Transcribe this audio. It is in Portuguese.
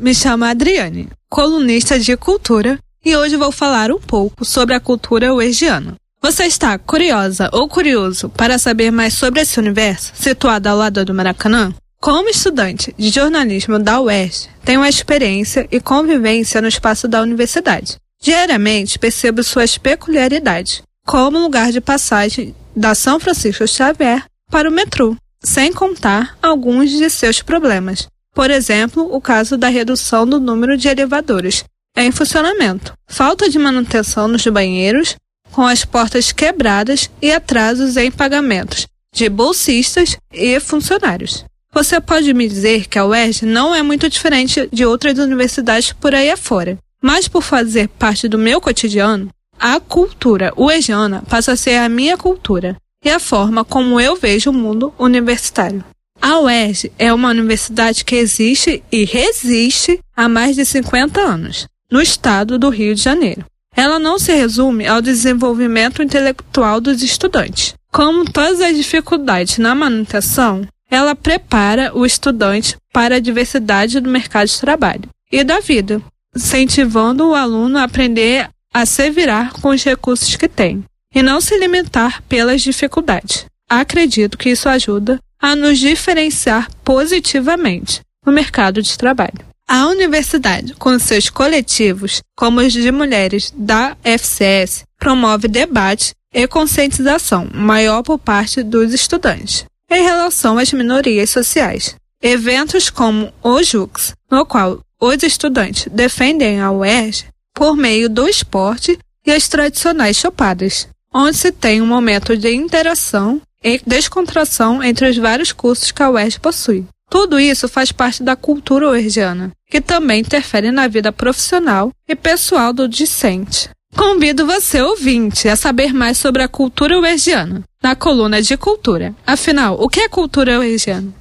me chamo Adriane, colunista de cultura, e hoje vou falar um pouco sobre a cultura uergiana. Você está curiosa ou curioso para saber mais sobre esse universo situado ao lado do Maracanã? Como estudante de jornalismo da UERJ, tenho experiência e convivência no espaço da universidade. Diariamente percebo suas peculiaridades, como lugar de passagem da São Francisco Xavier para o metrô, sem contar alguns de seus problemas. Por exemplo, o caso da redução do número de elevadores em funcionamento, falta de manutenção nos banheiros, com as portas quebradas e atrasos em pagamentos de bolsistas e funcionários. Você pode me dizer que a UERJ não é muito diferente de outras universidades por aí afora, mas por fazer parte do meu cotidiano, a cultura uergiana passa a ser a minha cultura e a forma como eu vejo o mundo universitário. A UERJ é uma universidade que existe e resiste há mais de 50 anos, no estado do Rio de Janeiro. Ela não se resume ao desenvolvimento intelectual dos estudantes. Como todas as dificuldades na manutenção, ela prepara o estudante para a diversidade do mercado de trabalho e da vida, incentivando o aluno a aprender a se virar com os recursos que tem e não se limitar pelas dificuldades. Acredito que isso ajuda a nos diferenciar positivamente no mercado de trabalho. A universidade, com seus coletivos, como os de mulheres da FCS, promove debate e conscientização maior por parte dos estudantes em relação às minorias sociais. Eventos como o JUX, no qual os estudantes defendem a UERJ por meio do esporte e as tradicionais chopadas, onde se tem um momento de interação e descontração entre os vários cursos que a UERJ possui. Tudo isso faz parte da cultura uergiana, que também interfere na vida profissional e pessoal do discente. Convido você, ouvinte, a saber mais sobre a cultura uergiana, na coluna de cultura. Afinal, o que é cultura uergiana?